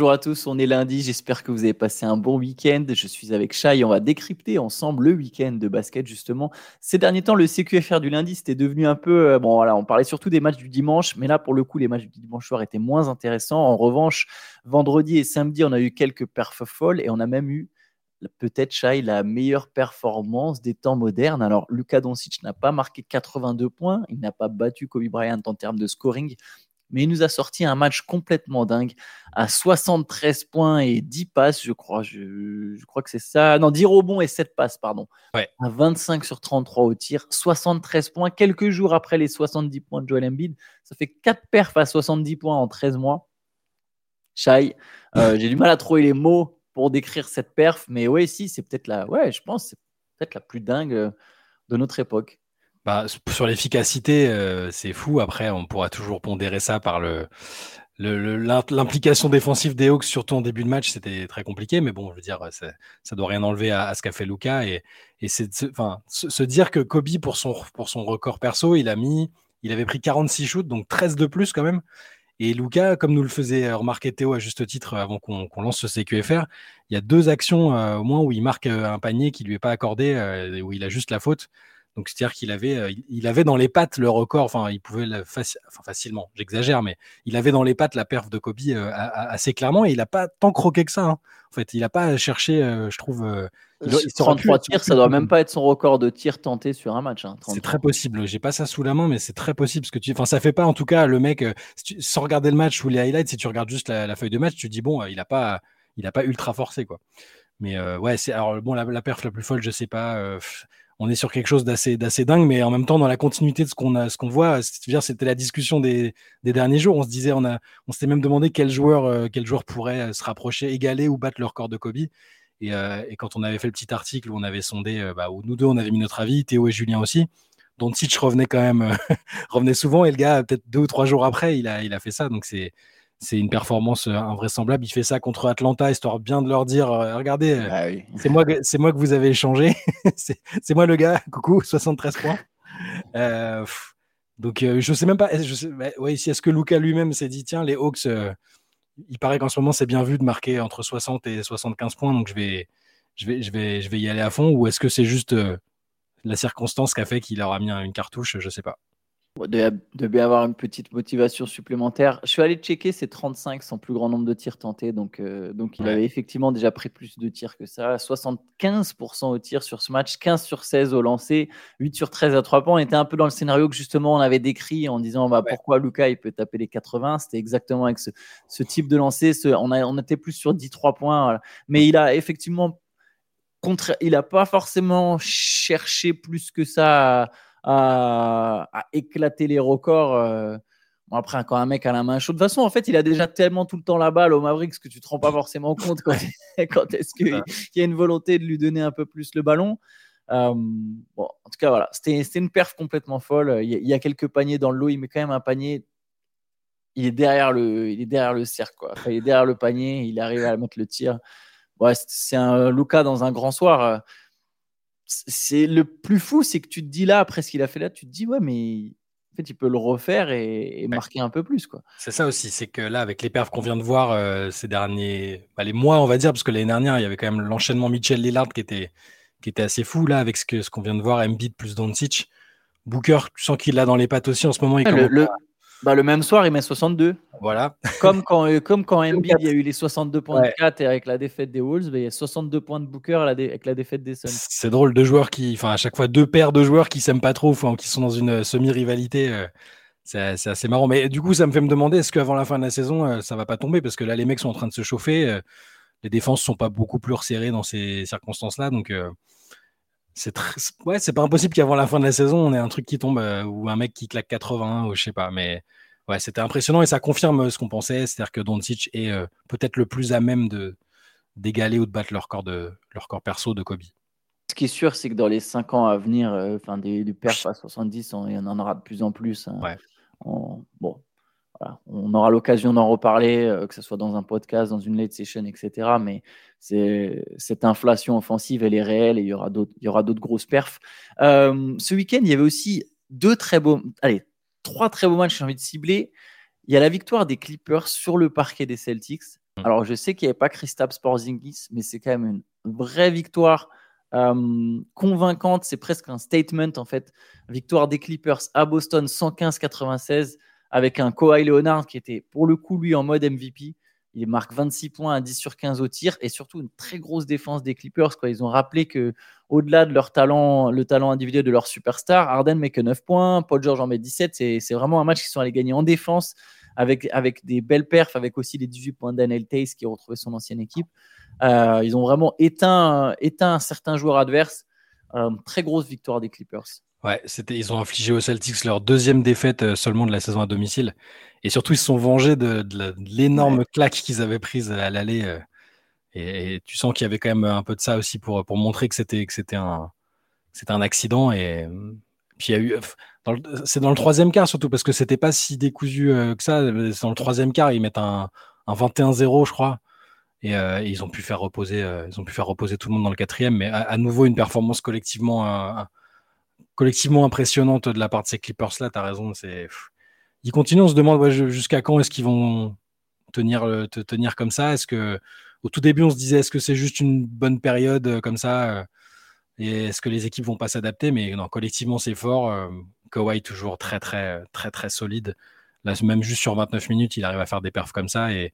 Bonjour à tous, on est lundi, j'espère que vous avez passé un bon week-end. Je suis avec Shai et on va décrypter ensemble le week-end de basket justement. Ces derniers temps, le CQFR du lundi, c'était devenu un peu... Euh, bon voilà, on parlait surtout des matchs du dimanche, mais là pour le coup, les matchs du dimanche soir étaient moins intéressants. En revanche, vendredi et samedi, on a eu quelques perfs folles et on a même eu peut-être Shai la meilleure performance des temps modernes. Alors Luka Doncic n'a pas marqué 82 points, il n'a pas battu Kobe Bryant en termes de scoring, mais il nous a sorti un match complètement dingue à 73 points et 10 passes, je crois. Je, crois que c'est ça. Non, 10 rebonds et 7 passes, pardon. Ouais. À 25 sur 33 au tir, 73 points, quelques jours après les 70 points de Joel Embiid. Ça fait 4 perfs à 70 points en 13 mois. Shai, euh, j'ai du mal à trouver les mots pour décrire cette perf, mais ouais, si, c'est peut-être la, ouais, je pense, c'est peut-être la plus dingue euh, de notre époque. Bah, sur l'efficacité, euh, c'est fou. Après, on pourra toujours pondérer ça par l'implication défensive des Hawks, surtout en début de match, c'était très compliqué. Mais bon, je veux dire, ça, ça doit rien enlever à, ce qu'a fait Luca. Et, se, dire que Kobe, pour son, record perso, il a mis, avait pris 46 shoots, donc 13 de plus quand même. Et Luca, comme nous le faisait remarquer Théo à juste titre avant qu'on, lance ce CQFR, il y a deux actions euh, au moins où il marque euh, un panier qui lui est pas accordé, où il a juste la faute. Donc, c'est-à-dire qu'il avait, euh, il avait dans les pattes le record, enfin, il pouvait le enfin, facilement, j'exagère, mais il avait dans les pattes la perf de Kobe euh, assez clairement et il n'a pas tant croqué que ça. Hein. En fait, il n'a pas cherché, euh, je trouve. il, 33 tirs, ça doit même pas être son record de tirs tentés sur un match. Hein, c'est très possible. J'ai pas ça sous la main, mais c'est très possible. Parce que tu, enfin, ça fait pas en tout cas le mec sans regarder le match ou les highlights. Si tu regardes juste la, feuille de match, tu dis bon, il a pas, il a pas ultra forcé quoi. Mais ouais, c'est alors bon la, la, perf la plus folle, je sais pas on est sur quelque chose d'assez d'assez dingue, mais en même temps dans la continuité de ce qu'on a, ce qu'on voit, c'était la discussion des, derniers jours. On se disait, on a, on s'était même demandé quel joueur, euh, quel joueur pourrait euh, se rapprocher, égaler ou battre le record de Kobe. Euh, et, quand on avait fait le petit article où on avait sondé, bah, où nous deux on avait mis notre avis, Théo et Julien aussi, dont Titch revenait quand même, revenait souvent, et le gars peut-être deux ou trois jours après, il a, il a fait ça. Donc c'est c'est une performance euh, invraisemblable. Il fait ça contre Atlanta, histoire bien de leur dire euh, regardez, euh, ah c'est moi, c'est moi que vous avez échangé. c'est moi le gars. Coucou, 73 points. donc je sais même pas. Je sais, bah, si est-ce que Luca lui-même s'est dit tiens les Hawks, il paraît qu'en ce moment c'est bien vu de marquer entre 60 et 75 points, donc je vais, je vais, je vais, je vais y aller à fond. Ou est-ce que c'est juste la circonstance qui a fait qu'il leur a mis une cartouche Je sais pas de, bien avoir une petite motivation supplémentaire. Je suis allé checker ses 35, son plus grand nombre de tirs tentés. Donc, euh, donc il avait effectivement déjà pris plus de tirs que ça. 75% au tir sur ce match, 15 sur 16 au lancer, 8 sur 13 à 3 points. On était un peu dans le scénario que justement on avait décrit en disant bah, pourquoi Lucas il peut taper les 80. C'était exactement avec ce, ce, type de lancer. Ce, on, a, on était plus sur 10-3 points. Mais il a effectivement. Contre, il n'a pas forcément cherché plus que ça à, à, éclater les records. Euh. après, quand un mec a la main chaude, de toute façon, en fait, il a déjà tellement tout le temps la balle au Mavericks que tu te rends pas forcément compte quand, quand est-ce qu'il y a une volonté de lui donner un peu plus le ballon. Euh, bon, en tout cas, voilà, c'était une perf complètement folle. Il y, a, quelques paniers dans le lot, il met quand même un panier. Il est derrière le, il est derrière le cercle, quoi. il est derrière le panier, il arrive à mettre le tir. Ouais, c'est un Luca dans un grand soir c'est le plus fou, c'est que tu te dis là, après ce qu'il a fait là, tu te dis, ouais, mais en fait, il peut le refaire et, marquer un peu plus. quoi. C'est ça aussi, c'est que là, avec les perfs qu'on vient de voir euh, ces derniers bah, les mois, on va dire, parce que l'année dernière, il y avait quand même l'enchaînement Mitchell Lillard qui était, qui était assez fou, là, avec ce qu'on ce qu'on vient de voir, Embiid plus Doncic. Booker, tu sens qu'il l'a dans les pattes aussi en ce moment. Il le, bah, le même soir, il met 62. Voilà. Comme quand, euh, comme quand Embiid, il y a eu les 62 points de 4 et avec la défaite des Wolves, bah, il y a 62 points de Booker avec la défaite des Suns. C'est drôle, deux joueurs qui, enfin, à chaque fois, deux paires de joueurs qui s'aiment pas trop, enfin, qui sont dans une euh, semi-rivalité. Euh, c'est assez marrant. Mais du coup, ça me fait me demander est-ce qu'avant la fin de la saison, ça va pas tomber? Parce que là, les mecs sont en train de se chauffer. les défenses sont pas beaucoup plus resserrées dans ces circonstances-là. Donc, c'est ouais, c'est pas impossible qu'avant la fin de la saison, on ait un truc qui tombe ou un mec qui claque 80 ou je sais pas. Mais ouais, c'était impressionnant et ça confirme ce qu'on pensait, c'est-à-dire que Doncic est euh, peut-être le plus à même de d'égaler ou de battre leur corps de leur corps perso de Kobe. Ce qui est sûr, c'est que dans les 5 ans à venir, euh, enfin des, du perf à 70, on, il y en aura de plus en plus. Hein. On, bon, on aura l'occasion d'en reparler, euh, que ce soit dans un podcast, dans une late session, etc. Mais cette inflation offensive, elle est réelle et il y aura d'autres, grosses perfs. ce week-end, il y avait aussi deux très beaux, allez, trois très beaux matchs, j'ai envie de cibler. Il y a la victoire des Clippers sur le parquet des Celtics. Hmm. Alors, je sais qu'il n'y avait pas Kristaps Porzingis, mais c'est quand même une vraie victoire euh, convaincante. C'est presque un statement, en fait. Victoire des Clippers à Boston, 115-96, avec un Kawhi Leonard qui était, pour le coup, lui, en mode MVP. Il marque 26 points à 10 sur 15 au tir et surtout une très grosse défense des Clippers. Quoi. Ils ont rappelé que au-delà de leur talent, le talent individuel de leur superstar, Harden met que 9 points, Paul George en met 17. C'est vraiment un match qui sont allés gagner en défense avec, avec des belles perfs, avec aussi les 18 points d'Anel Tace qui a retrouvé son ancienne équipe. Euh, ils ont vraiment éteint, éteint certains joueurs adverses. Euh, très grosse victoire des Clippers. Ouais, c'était, ils ont infligé aux Celtics leur deuxième défaite euh, seulement de la saison à domicile. Et surtout, ils se sont vengés de, l'énorme claque qu'ils avaient prise à l'aller. Et, tu sens qu'il y avait quand même un peu de ça aussi pour, pour montrer que c'était, que c'était un, c'était un accident. Et puis il y a eu, c'est dans le troisième quart surtout parce que c'était pas si décousu euh, que ça. C'est dans le troisième quart, ils mettent un, un 21-0, je crois. Euh, et, ils ont pu faire reposer, euh, ils ont pu faire reposer tout le monde dans le quatrième. Mais à, nouveau, une performance collectivement, collectivement impressionnante de la part de ces Clippers là. T'as raison. Ils continuent, on se demande jusqu'à quand est-ce qu'ils vont tenir, te tenir comme ça? Est-ce que au tout début, on se disait est-ce que c'est juste une bonne période comme ça et est-ce que les équipes vont pas s'adapter? Mais non, collectivement, c'est fort. Kawhi toujours très très très très solide. Là, même juste sur 29 minutes, il arrive à faire des perfs comme ça. Et,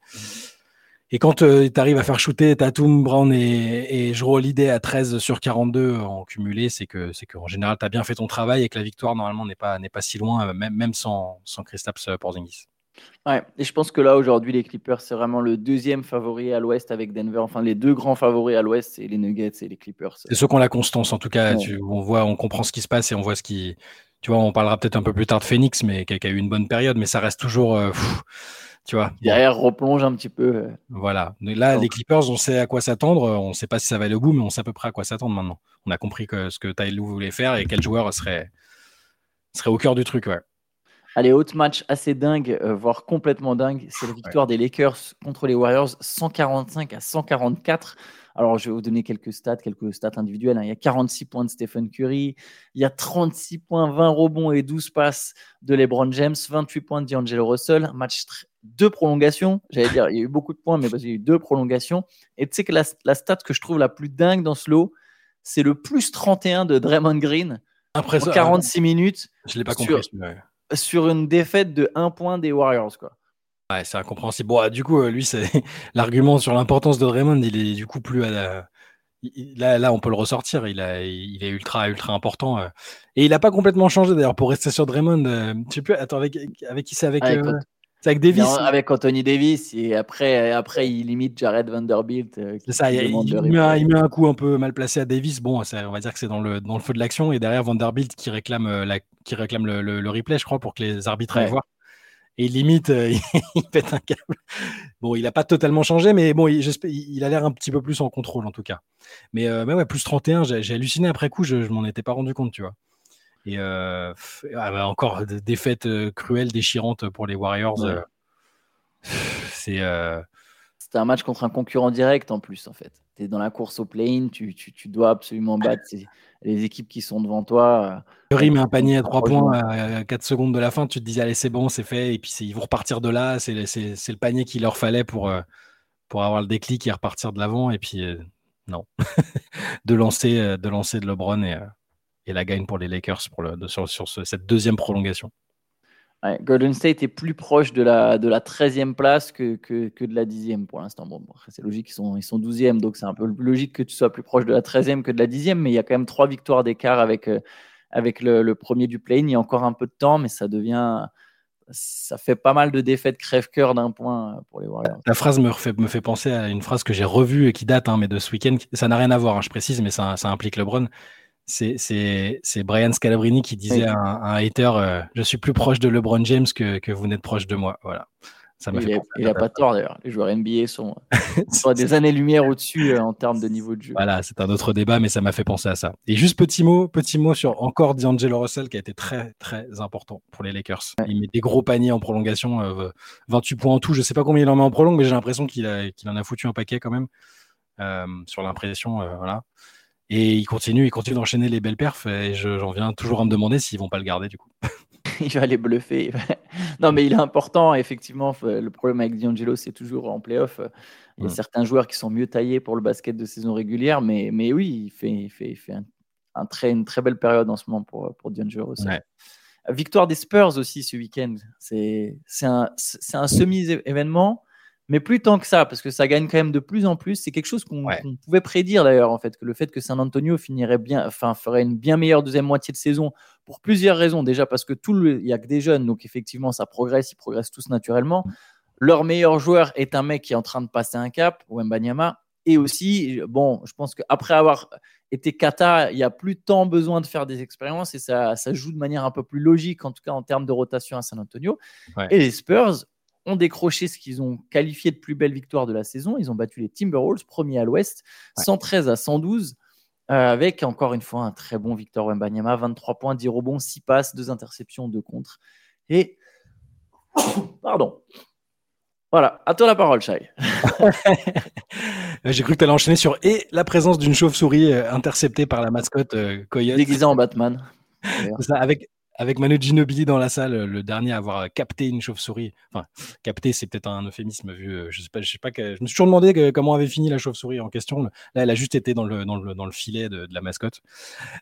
et quand euh, tu arrives à faire shooter Tatum, Brown et, et Jero Holiday à 13 sur 42 en cumulé, c'est que c'est qu'en général, tu as bien fait ton travail et que la victoire, normalement, n'est pas, n'est pas si loin, même, même sans, sans Kristaps Porzingis. Ouais, et je pense que là, aujourd'hui, les Clippers, c'est vraiment le deuxième favori à l'ouest avec Denver. Enfin, les deux grands favoris à l'ouest, c'est les Nuggets et les Clippers. C'est ceux qui ont la constance, en tout cas. on voit, on comprend ce qui se passe et on voit ce qui, tu vois, on parlera peut-être un peu plus tard de Phoenix, mais qui a, eu une bonne période, mais ça reste toujours. Euh, tu vois. Derrière, replonge un petit peu. Euh. Voilà. là, les Clippers, on sait à quoi s'attendre. On ne sait pas si ça va aller au bout, mais on sait à peu près à quoi s'attendre maintenant. On a compris que, ce que Tyloo voulait faire et quel joueur serait, serait au cœur du truc. Ouais. Allez, autre match assez dingue, euh, voire complètement dingue, c'est la victoire des Lakers contre les Warriors, 145 à 144. Alors, je vais vous donner quelques stats, quelques stats individuelles. Hein. Il y a 46 points de Stephen Curry, il y a 36 points, 20 rebonds et 12 passes de LeBron James, 28 points de D'Angelo Russell, match deux prolongations. J'allais dire, il y a eu beaucoup de points, mais parce qu'il y a eu deux prolongations. Et tu sais que la, stat que je trouve la plus dingue dans ce lot, c'est le plus 31 de Draymond Green Après en 46 minutes. Je l'ai pas compris. Sur, une défaite de 1 point des Warriors, quoi. Ouais, c'est incompréhensible. Bon, du coup, euh, lui, c'est l'argument sur l'importance de Draymond, il est du coup plus à la... Là, là, on peut le ressortir. Il, a, il est ultra, ultra important. Euh. Et il n'a pas complètement changé d'ailleurs. Pour rester sur Draymond, euh, je sais plus. Attends, avec, avec qui c'est avec, avec, avec, Davis Avec Anthony Davis. Et après, après il limite Jared Vanderbilt. c'est ça. Il, met un, il, met un, coup un peu mal placé à Davis. Bon, on va dire que c'est dans le, dans le feu de l'action. Et derrière Vanderbilt qui réclame, la, qui réclame le, le, replay, je crois, pour que les arbitres aillent voir et limite, euh, il pète un câble. Bon, il n'a pas totalement changé, mais bon, il, il a l'air un petit peu plus en contrôle en tout cas. Mais, euh, ouais, plus 31, j'ai halluciné après coup, je, ne m'en étais pas rendu compte, tu vois. Et euh, ah bah, encore des défaites cruelles, déchirantes pour les Warriors. c'est. C'était un match contre un concurrent direct en plus, en fait. Tu es dans la course au play-in, tu, tu, tu, dois absolument battre les équipes qui sont devant toi. Curry met un panier à 3 points à 4 secondes de la fin, tu te dis allez c'est bon, c'est fait, et puis ils vont repartir de là, c'est le panier qu'il leur fallait pour, euh, pour avoir le déclic et repartir de l'avant, et puis euh, non, de, lancer, euh, de lancer de LeBron et, et la gagne pour les Lakers pour le, sur, sur cette deuxième prolongation. Golden State est plus proche de la, de la 13e place que, que, que de la 10e pour l'instant. Bon, c'est logique, ils sont, ils sont 12e, donc c'est un peu logique que tu sois plus proche de la 13e que de la 10e, mais il y a quand même trois victoires d'écart avec, euh, avec le, premier du play Il y a encore un peu de temps, mais ça devient. Ça fait pas mal de défaites crève-cœur d'un point pour les Warriors. La phrase me fait, me fait penser à une phrase que j'ai revue et qui date, hein, mais de ce week-end. Ça n'a rien à voir, hein, je précise, mais ça, ça implique LeBron c'est Brian Scalabrini qui disait à un, hater euh, Je suis plus proche de LeBron James que, que vous n'êtes proche de moi. Voilà. Ça il n'a pas tort d'ailleurs. Les joueurs NBA sont, sont des années-lumière au-dessus euh, en termes de niveau de jeu. Voilà, c'est un autre débat, mais ça m'a fait penser à ça. Et juste petit mot, petit mot sur encore D'Angelo Russell qui a été très très important pour les Lakers. Il met des gros paniers en prolongation, 28 euh, points en tout. Je sais pas combien il en met en prolong, mais j'ai l'impression qu'il en a foutu un paquet quand même. sur l'impression, voilà. Et il continue, il continue d'enchaîner les belles perfs. Et j'en viens toujours à me demander s'ils vont pas le garder du coup. il va les bluffer. non, mais il est important. Effectivement, le problème avec D'Angelo, c'est toujours en playoff. Il y a mm. certains joueurs qui sont mieux taillés pour le basket de saison régulière, mais, mais oui, il fait, il fait, fait un, très, une très belle période en ce moment pour, pour D'Angelo. Victoire des Spurs aussi ce week-end. C'est un, un semi-événement mais plus tant que ça, parce que ça gagne quand même de plus en plus. C'est quelque chose qu'on pouvait prédire d'ailleurs, en fait, que le fait que San Antonio finirait bien, enfin, ferait une bien meilleure deuxième moitié de saison pour plusieurs raisons. Déjà parce que tout le, il y a que des jeunes, donc effectivement, ça progresse, ils progressent tous naturellement. Leur meilleur joueur est un mec qui est en train de passer un cap, Wembanyama. Et aussi, bon, je pense qu'après avoir été kata, il n'y a plus tant besoin de faire des expériences et ça, ça joue de manière un peu plus logique, en tout cas en termes de rotation à San Antonio. Et les Spurs, ont décroché ce qu'ils ont qualifié de plus belle victoire de la saison. Ils ont battu les Timberwolves, premier à l'ouest, 113 à 112, euh, avec encore une fois un très bon Victor Wembanyama, 23 points, 10 rebonds, 6 passes, 2 interceptions, 2 contre. Et. Pardon. Voilà, à toi la parole, Shai. J'ai cru que tu allais enchaîner sur et la présence d'une chauve-souris euh, interceptée par la mascotte euh, Coyote. Déguisée en Batman. Ça, avec, avec Manu Ginobili dans la salle, le dernier à avoir capté une chauve-souris. Enfin, capté, c'est peut-être un euphémisme vu. Euh, je sais sais pas. Je me suis toujours demandé comment avait fini la chauve-souris en question. Là, elle a juste été dans le, dans le, dans le filet de, la mascotte.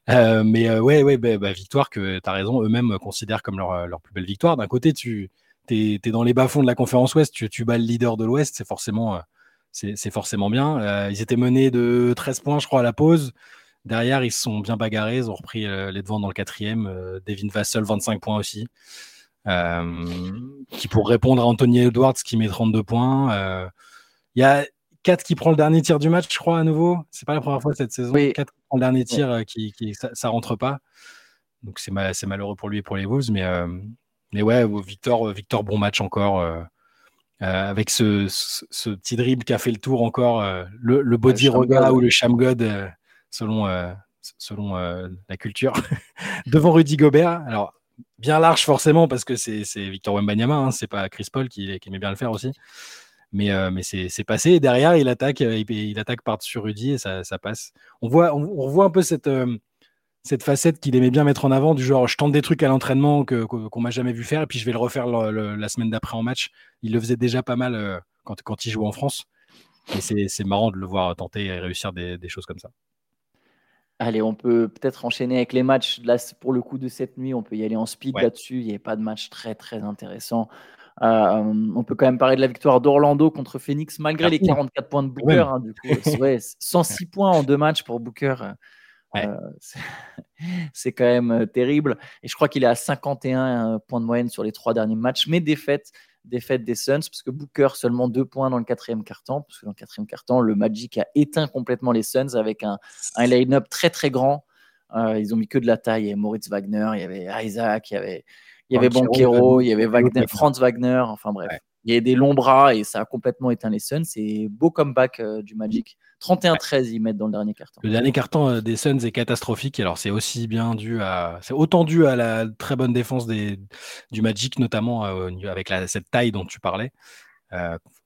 Euh, mais euh, ouais, ouais, bah, bah, victoire que tu as raison, eux-mêmes considèrent comme leur, leur, plus belle victoire. D'un côté, tu es, dans les bas-fonds de la conférence Ouest, tu, bats le leader de l'Ouest, c'est forcément, c'est forcément bien. ils étaient menés de 13 points, je crois, à la pause. Derrière, ils se sont bien bagarrés. Ils ont repris euh, les devants dans le quatrième. Euh, Devin Vassell, 25 points aussi. Euh, qui pour répondre à Anthony Edwards qui met 32 points. Il y a 4 qui prend le dernier tir du match, je crois, à nouveau. C'est pas la première fois cette saison. 4 qui prend le dernier tir, qui, ça, ça, rentre pas. Donc c'est malheureux pour lui et pour les Wolves. Mais, mais ouais, Victor, Victor, bon match encore. avec ce, ce, petit dribble qui a fait le tour encore, le, le body roga ou le shamgod selon, euh, selon euh, la culture, devant Rudy Gobert. Alors, bien large forcément, parce que c'est Victor Wembanyama, hein, c'est pas Chris Paul qui, aimait bien le faire aussi. Mais, euh, mais c'est passé. Derrière, il attaque, il, attaque par-dessus Rudy et ça, ça, passe. On voit, on, revoit un peu cette, cette facette qu'il aimait bien mettre en avant, du genre je tente des trucs à l'entraînement qu'on qu m'a jamais vu faire et puis je vais le refaire la semaine d'après en match. Il le faisait déjà pas mal quand, quand il jouait en France. Et c'est marrant de le voir tenter et réussir des choses comme ça. Allez, on peut peut-être enchaîner avec les matchs. Là, pour le coup de cette nuit, on peut y aller en speed là-dessus. Il n'y a pas de match très, très intéressant. Euh, on peut quand même parler de la victoire d'Orlando contre Phoenix, malgré les 44 points de Booker. Hein, du coup, 106 points en deux matchs pour Booker. Euh, c'est quand même euh, terrible. Et je crois qu'il est à 51 points de moyenne sur les trois derniers matchs. Mais défaite défaite des Suns, parce que Booker seulement deux points dans le quatrième quart-temps, parce que dans le quatrième quart-temps, le Magic a éteint complètement les Suns avec un, un line-up très très grand. Euh, ils ont mis que de la taille. Il y avait Moritz Wagner, il y avait Isaac, il y avait, il y avait Banquero, il y avait Wagner, Franz Wagner, enfin bref. Il y a des longs bras et ça a complètement éteint les Suns. C'est beau comeback euh, du Magic. 31-13, ils mettent dans le dernier carton. Le dernier carton euh, des Suns est catastrophique. Alors, c'est aussi bien dû à. C'est autant dû à la très bonne défense du Magic, notamment euh, avec cette taille dont tu parlais.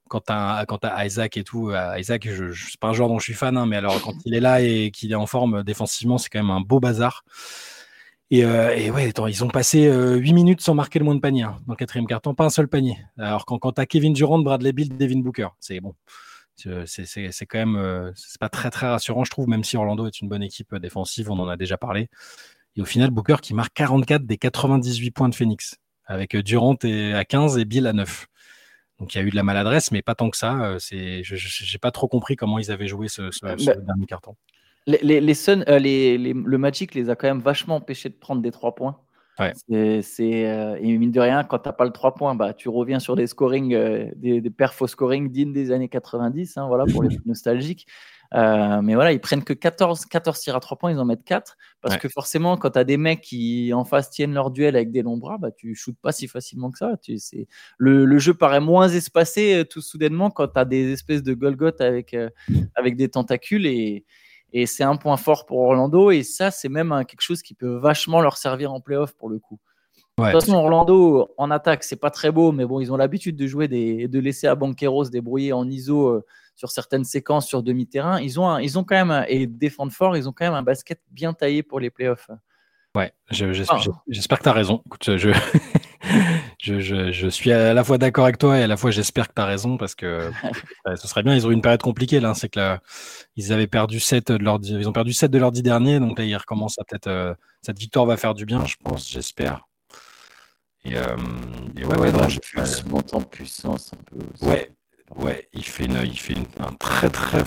quant à, quant à Isaac et tout, Isaac, je, c'est pas un joueur dont je suis fan, hein, mais alors quand il est là et qu'il est en forme défensivement, c'est quand même un beau bazar. Et, euh, et, ouais, attends, ils ont passé euh, 8 minutes sans marquer le moins de panier hein, dans le quatrième carton, pas un seul panier. Alors quand, quand tu as Kevin Durant, Bradley Bill, Devin Booker, c'est bon. C'est quand même, euh, c'est pas très très rassurant, je trouve, même si Orlando est une bonne équipe défensive, on en a déjà parlé. Et au final, Booker qui marque 44 des 98 points de Phoenix, avec euh, Durant à 15 et Bill à 9. Donc il y a eu de la maladresse, mais pas tant que ça. Euh, c'est, j'ai pas trop compris comment ils avaient joué ce, ce, ce bah, dernier carton. Les, les, euh, les, le Magic les a quand même vachement empêchés de prendre des trois points. C'est, euh, et mine de rien, quand tu n'as pas le 3 points, bah, tu reviens sur des scoring, euh, des, des perfs scoring dignes des années 90, hein, voilà, pour les nostalgiques. mais voilà, ils prennent que 14, 14 tirs à 3 points, ils en mettent 4. Parce que forcément, quand tu as des mecs qui en face tiennent leur duel avec des longs bras, bah, tu shootes pas si facilement que ça. Tu, le, le, jeu paraît moins espacé tout soudainement quand tu as des espèces de Golgoth avec, avec des tentacules. Et, et c'est un point fort pour Orlando. Et ça, c'est même quelque chose qui peut vachement leur servir en playoff pour le coup. De toute façon, Orlando, en attaque, c'est pas très beau, mais bon, ils ont l'habitude de jouer des, de laisser à Banquero se débrouiller en ISO euh, sur certaines séquences sur demi-terrain. Ils ont, ils ont quand même, et défendent fort, ils ont quand même un basket bien taillé pour les playoffs. Ouais, j'espère que tu as raison. Écoute, je, je, suis à la fois d'accord avec toi et à la fois j'espère que tu as raison parce que ce serait bien. Ils ont eu une période compliquée là. C'est que là, ils avaient perdu 7 de leur, ils ont perdu 7 de leurs 10 derniers. Donc là, ils recommencent à peut-être. Euh, cette victoire va faire du bien, je pense, j'espère. Et, euh, ouais, ouais, non, je monte en puissance un peu. Ouais, ouais, il fait, une, il fait un très très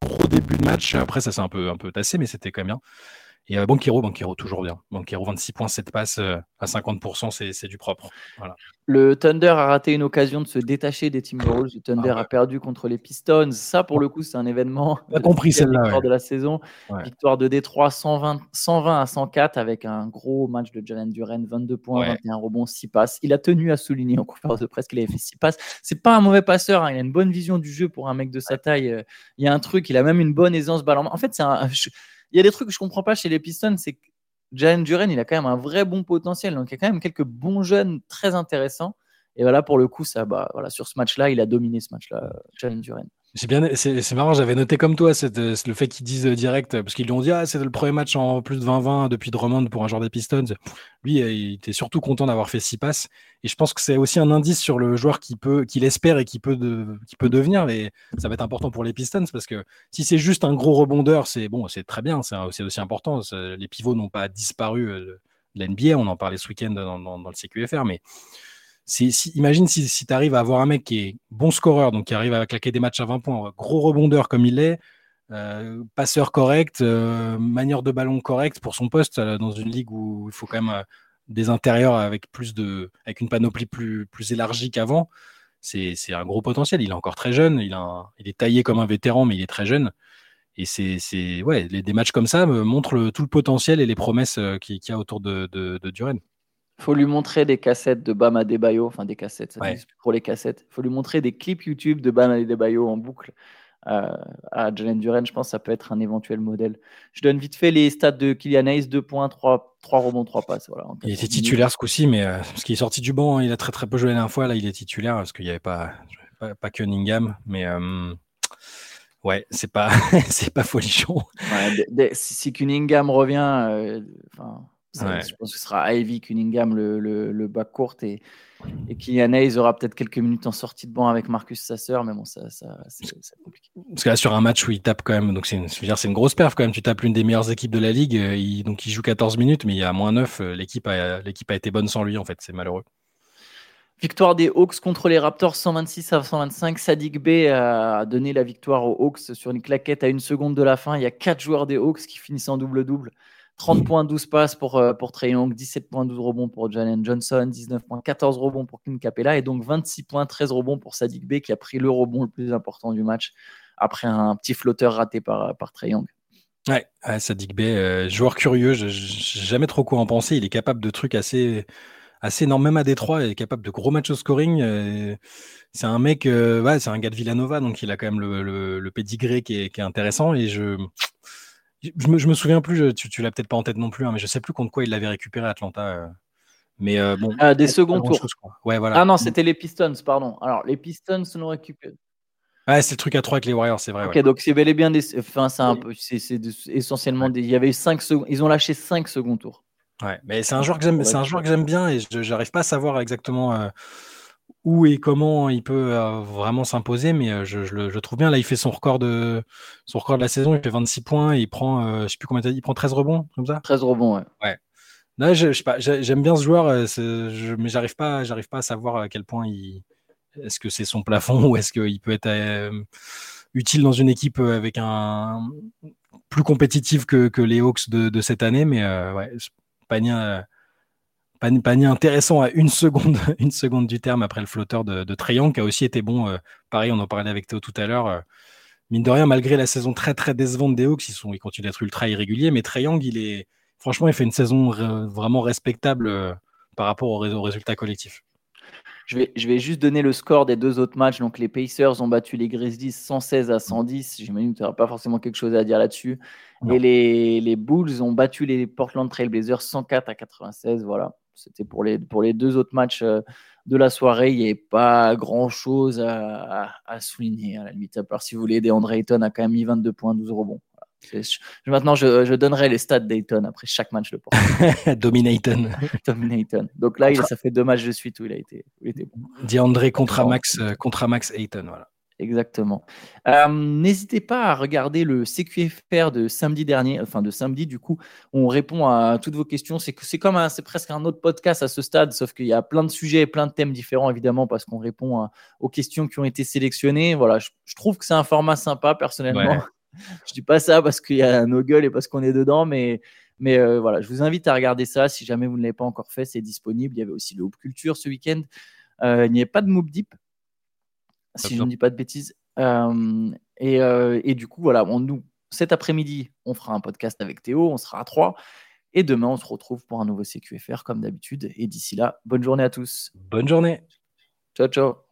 gros début de match. Après, ça s'est un peu, un peu tassé, mais c'était quand même bien. Et euh, Banquero, Banquero, toujours bien. Banquero, 26 points, 7 passes euh, à 50%, c'est du propre. Voilà. Le Thunder a raté une occasion de se détacher des Timberwolves. Le Thunder ah a perdu contre les Pistons. Ça, pour le coup, c'est un événement. On a compris celle-là. de la saison. Victoire de Détroit 120, 120 à 104 avec un gros match de Jalen Duren, 22 points, 21 rebonds, 6 passes. Il a tenu à souligner en conférence de presse qu'il avait fait 6 passes. C'est pas un mauvais passeur. Hein. Il a une bonne vision du jeu pour un mec de sa taille. Euh, il y a un truc. Il a même une bonne aisance ballon. En fait, c'est un il y a des trucs que je comprends pas chez les Pistons, c'est que Jalen Duren, il a quand même un vrai bon potentiel. Donc il y a quand même quelques bons jeunes très intéressants. Et voilà, pour le coup, ça, bah, voilà, sur ce match-là, il a dominé ce match-là, Jalen Duren. C'est bien, c'est marrant, j'avais noté comme toi euh, le fait qu'ils disent euh, direct, parce qu'ils lui ont dit, ah, c'est le premier match en plus de 20-20 depuis Drummond pour un joueur des Pistons. Lui, euh, il était surtout content d'avoir fait six passes. Et je pense que c'est aussi un indice sur le joueur qui peut, qu'il espère et qui peut, peut devenir. Mais ça va être important pour les Pistons parce que si c'est juste un gros rebondeur, c'est bon, c'est très bien, c'est aussi important. Les pivots n'ont pas disparu de l'NBA, on en parlait ce week-end dans, dans, dans le CQFR, mais imagine si, tu arrives à avoir un mec qui est bon scoreur, donc qui arrive à claquer des matchs à 20 points, gros rebondeur comme il est, euh, passeur correct, euh, manière de ballon correcte pour son poste euh, dans une ligue où il faut quand même des intérieurs avec plus de, avec une panoplie plus, plus élargie qu'avant. C'est un gros potentiel. Il est encore très jeune. Il, est taillé comme un vétéran, mais il est très jeune. Et c'est des matchs comme ça montrent tout le potentiel et les promesses qu'il y a autour de, de, faut lui montrer des cassettes de Bam Adebayo, enfin des cassettes, ça pour les cassettes. Il faut lui montrer des clips YouTube de Bam Adebayo en boucle euh, à Jalen Duren. Je pense que ça peut être un éventuel modèle. Je donne vite fait les stats de Kylian Hayes 2 points, 3, 3 rebonds, 3 passes. Voilà, il était titulaire ce coup-ci, mais euh, parce qu'il est sorti du banc, hein, il a très très peu joué la dernière fois. Là, il est titulaire parce qu'il n'y avait pas, pas, pas Cunningham, mais. Euh, ouais, c'est pas, c'est pas folichon. si Cunningham revient, je pense que ce sera Ivy Cunningham le, le, le bas court et, et Kylian Hayes aura peut-être quelques minutes en sortie de banc avec Marcus Sasser, mais bon, ça, ça c'est compliqué. Parce que là, sur un match où il tape quand même, donc c'est une, une grosse perf quand même. Tu tapes l'une des meilleures équipes de la ligue, euh, il, donc il joue 14 minutes, mais il y a moins 9. Euh, l'équipe a, l'équipe a été bonne sans lui, en fait, c'est malheureux. Victoire des Hawks contre les Raptors 126 à 125. Sadik B a donné la victoire aux Hawks sur une claquette à une seconde de la fin. Il y a quatre joueurs des Hawks qui finissent en double-double. 30 points, 12 passes pour, euh, pour Trey Young, 17 points, 12 rebonds pour Jalen Johnson, 19 points, 14 rebonds pour Kim Capella et donc 26 points, 13 rebonds pour Sadik Bey qui a pris le rebond le plus important du match après un petit flotteur raté par, par Trey Young. Ouais, Sadik euh, joueur curieux, je n'ai jamais trop quoi en penser. Il est capable de trucs assez, assez énormes, même à Détroit, il est capable de gros matchs au scoring. Euh, c'est un mec, ouais, c'est un gars de Villanova, donc il a quand même le, le, le pédigré qui est, qui est intéressant et je je me, je me souviens plus, tu, tu l'as peut-être pas en tête non plus, hein, mais je sais plus contre quoi il l'avait récupéré à Atlanta. Euh. Mais euh, bon. Ah, des seconds tours. ouais, voilà. Ah non, c'était les Pistons, pardon. Alors, les Pistons l'ont récupéré. Ouais, c'est le truc à 3 avec les Warriors, c'est vrai. Ok, donc c'est bel et bien des. Enfin, c'est un peu. C'est essentiellement des. Il y avait 5 secondes. Ils ont lâché 5 seconds tours. Ouais, mais c'est un joueur que j'aime, c'est un joueur que j'aime bien et je n'arrive pas à savoir exactement. Euh, où et comment il peut euh, vraiment s'imposer, mais euh, je, le, trouve bien. Là, il fait son record de son record de la saison, il fait 26 points, et il prend, euh, je sais plus combien il prend 13 rebonds, comme ça? 13 rebonds, ouais. ouais. je, sais pas, j'aime bien ce joueur, mais j'arrive pas, j'arrive pas à savoir à quel point il. Est-ce que c'est son plafond ou est-ce qu'il peut être utile dans une équipe avec un plus compétitive que, les Hawks de, cette année, mais ouais, Pagnin panier intéressant à une seconde, une seconde du terme après le flotteur de, de Trayon, qui a aussi été bon. Euh, pareil, on en parlait avec Théo tout à l'heure. Euh, mine de rien, malgré la saison très très décevante des Hawks, ils, sont, ils continuent d'être ultra irréguliers, mais Treyang, il est franchement, il fait une saison vraiment respectable euh, par rapport au, au résultat collectif. Je vais, je vais, juste donner le score des deux autres matchs. Donc, les Pacers ont battu les Grizzlies 116 à 110. J'imagine que tu n'auras pas forcément quelque chose à dire là-dessus. Et les, les, Bulls ont battu les Portland Trail Blazers 104 à 96. Voilà. C'était pour les, pour les deux autres matchs euh, de la soirée. Il n'y avait pas grand-chose à, souligner, à la limite. À part si vous voulez, DeAndre Ayton a quand même mis 22 points, 12 rebonds. maintenant, je, donnerai les stats d'Ayton après chaque match de Portland. Dominaton. Dominaton. Donc là, il, ça fait deux matchs de suite où il a été, où il était bon. André contre Max, euh, contre Max Ayton. Voilà. Exactement. Euh, n'hésitez pas à regarder le CQFR de samedi dernier, enfin de samedi du coup, on répond à toutes vos questions. C'est comme c'est presque un autre podcast à ce stade, sauf qu'il y a plein de sujets, plein de thèmes différents évidemment parce qu'on répond aux questions qui ont été sélectionnées. Voilà, je, trouve que c'est un format sympa personnellement. je dis pas ça parce qu'il y a nos gueules et parce qu'on est dedans, mais mais euh, voilà, je vous invite à regarder ça si jamais vous ne l'avez pas encore fait, c'est disponible. Il y avait aussi le Hoop Culture ce week-end. Euh, il n'y avait pas de Moop Deep, si je ne dis pas de bêtises. Euh, et, euh, et, du coup, voilà, on, nous, cet après-midi, on fera un podcast avec Théo, on sera à 3. Et demain, on se retrouve pour un nouveau CQFR comme d'habitude. Et d'ici là, bonne journée à tous. Bonne journée. Ciao, ciao.